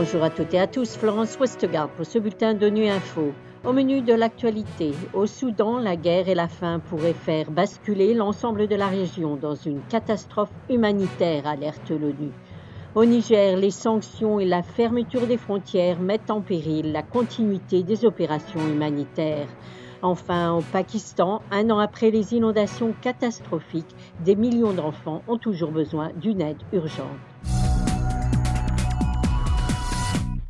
Bonjour à toutes et à tous, Florence Westgard pour ce bulletin de Nu Info. Au menu de l'actualité, au Soudan, la guerre et la faim pourraient faire basculer l'ensemble de la région dans une catastrophe humanitaire, alerte l'ONU. Au Niger, les sanctions et la fermeture des frontières mettent en péril la continuité des opérations humanitaires. Enfin, au Pakistan, un an après les inondations catastrophiques, des millions d'enfants ont toujours besoin d'une aide urgente.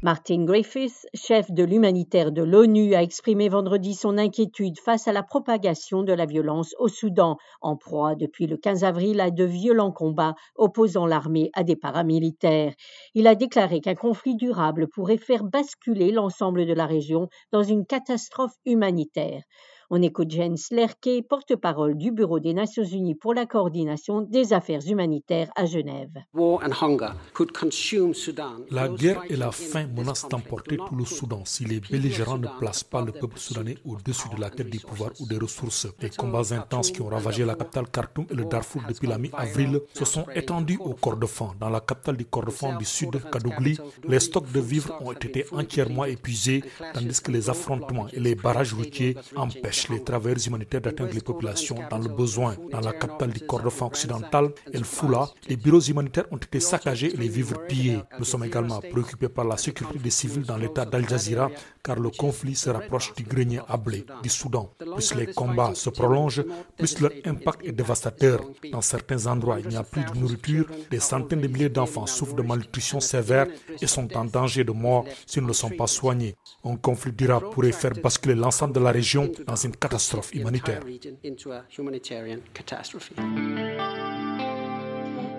Martin Griffiths, chef de l'humanitaire de l'ONU, a exprimé vendredi son inquiétude face à la propagation de la violence au Soudan, en proie depuis le 15 avril à de violents combats opposant l'armée à des paramilitaires. Il a déclaré qu'un conflit durable pourrait faire basculer l'ensemble de la région dans une catastrophe humanitaire. On écoute Jens Lerke, porte-parole du Bureau des Nations Unies pour la coordination des affaires humanitaires à Genève. La guerre et la faim menacent d'emporter tout le Soudan si les belligérants ne placent pas le peuple soudanais au-dessus de la tête des pouvoirs ou des ressources. Les combats intenses qui ont ravagé la capitale Khartoum et le Darfour depuis la mi-avril se sont étendus au Kordofan. Dans la capitale du Kordofan du sud, Kadougli, les stocks de vivres ont été entièrement épuisés tandis que les affrontements et les barrages routiers empêchent les travailleurs humanitaires d'atteindre les populations dans le besoin. Dans la capitale du Kordofan occidental, El Foula, les bureaux humanitaires ont été saccagés et les vivres pillés. Nous sommes également préoccupés par la sécurité des civils dans l'état d'Al Jazeera, car le conflit se rapproche du grenier à blé du Soudan. Plus les combats se prolongent, plus leur impact est dévastateur. Dans certains endroits, il n'y a plus de nourriture. Des centaines de milliers d'enfants souffrent de malnutrition sévère et sont en danger de mort s'ils ne sont pas soignés. Un conflit durable pourrait faire basculer l'ensemble de la région dans une catastrophe humanitaire.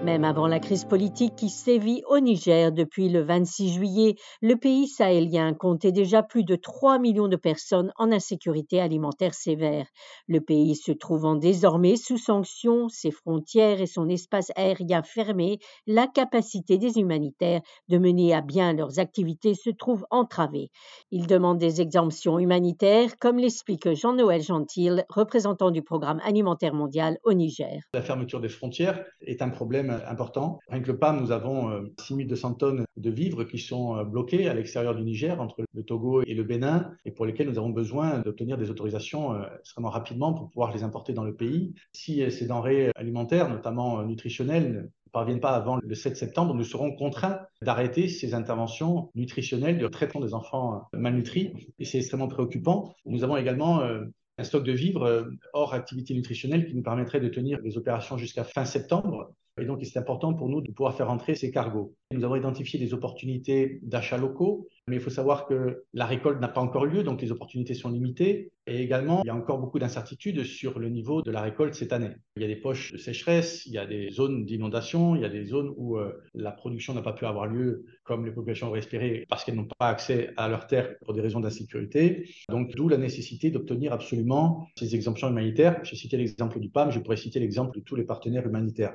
Même avant la crise politique qui sévit au Niger depuis le 26 juillet, le pays sahélien comptait déjà plus de 3 millions de personnes en insécurité alimentaire sévère. Le pays se trouvant désormais sous sanctions, ses frontières et son espace aérien fermé, la capacité des humanitaires de mener à bien leurs activités se trouve entravée. Il demande des exemptions humanitaires, comme l'explique Jean-Noël Gentil, représentant du programme alimentaire mondial au Niger. La fermeture des frontières est un problème important. Rien que le PAM, nous avons 6200 euh, tonnes de vivres qui sont euh, bloquées à l'extérieur du Niger, entre le Togo et le Bénin, et pour lesquels nous avons besoin d'obtenir des autorisations euh, extrêmement rapidement pour pouvoir les importer dans le pays. Si ces denrées alimentaires, notamment nutritionnelles, ne parviennent pas avant le 7 septembre, nous serons contraints d'arrêter ces interventions nutritionnelles de traitement des enfants malnutris. Et c'est extrêmement préoccupant. Nous avons également un stock de vivres hors activité nutritionnelle qui nous permettrait de tenir les opérations jusqu'à fin septembre. Et donc, c'est important pour nous de pouvoir faire entrer ces cargos. Nous avons identifié des opportunités d'achats locaux, mais il faut savoir que la récolte n'a pas encore lieu, donc les opportunités sont limitées. Et également, il y a encore beaucoup d'incertitudes sur le niveau de la récolte cette année. Il y a des poches de sécheresse, il y a des zones d'inondation, il y a des zones où euh, la production n'a pas pu avoir lieu comme les populations auraient espéré parce qu'elles n'ont pas accès à leurs terres pour des raisons d'insécurité. Donc, d'où la nécessité d'obtenir absolument ces exemptions humanitaires. J'ai cité l'exemple du PAM, je pourrais citer l'exemple de tous les partenaires humanitaires.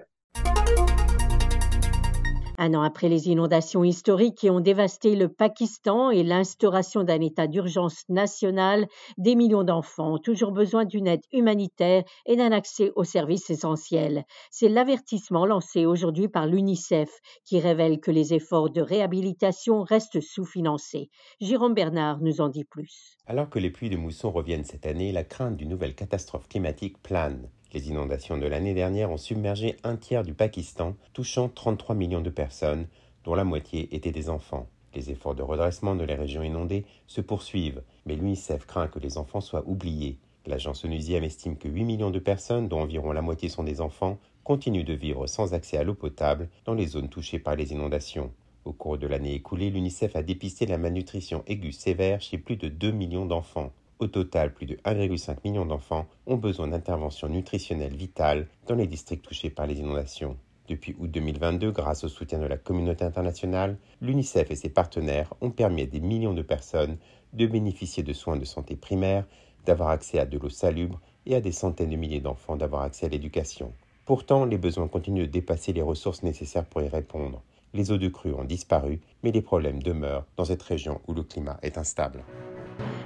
Un an après les inondations historiques qui ont dévasté le Pakistan et l'instauration d'un état d'urgence national, des millions d'enfants ont toujours besoin d'une aide humanitaire et d'un accès aux services essentiels. C'est l'avertissement lancé aujourd'hui par l'UNICEF qui révèle que les efforts de réhabilitation restent sous-financés. Jérôme Bernard nous en dit plus. Alors que les pluies de mousson reviennent cette année, la crainte d'une nouvelle catastrophe climatique plane. Les inondations de l'année dernière ont submergé un tiers du Pakistan, touchant 33 millions de personnes, dont la moitié étaient des enfants. Les efforts de redressement de les régions inondées se poursuivent, mais l'UNICEF craint que les enfants soient oubliés. L'agence onusienne estime que 8 millions de personnes, dont environ la moitié sont des enfants, continuent de vivre sans accès à l'eau potable dans les zones touchées par les inondations. Au cours de l'année écoulée, l'UNICEF a dépisté la malnutrition aiguë sévère chez plus de 2 millions d'enfants. Au total, plus de 1,5 million d'enfants ont besoin d'interventions nutritionnelles vitales dans les districts touchés par les inondations. Depuis août 2022, grâce au soutien de la communauté internationale, l'UNICEF et ses partenaires ont permis à des millions de personnes de bénéficier de soins de santé primaires, d'avoir accès à de l'eau salubre et à des centaines de milliers d'enfants d'avoir accès à l'éducation. Pourtant, les besoins continuent de dépasser les ressources nécessaires pour y répondre. Les eaux de crue ont disparu, mais les problèmes demeurent dans cette région où le climat est instable.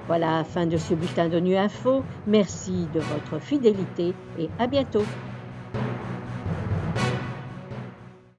Voilà, fin de ce bulletin de Nu Info. Merci de votre fidélité et à bientôt.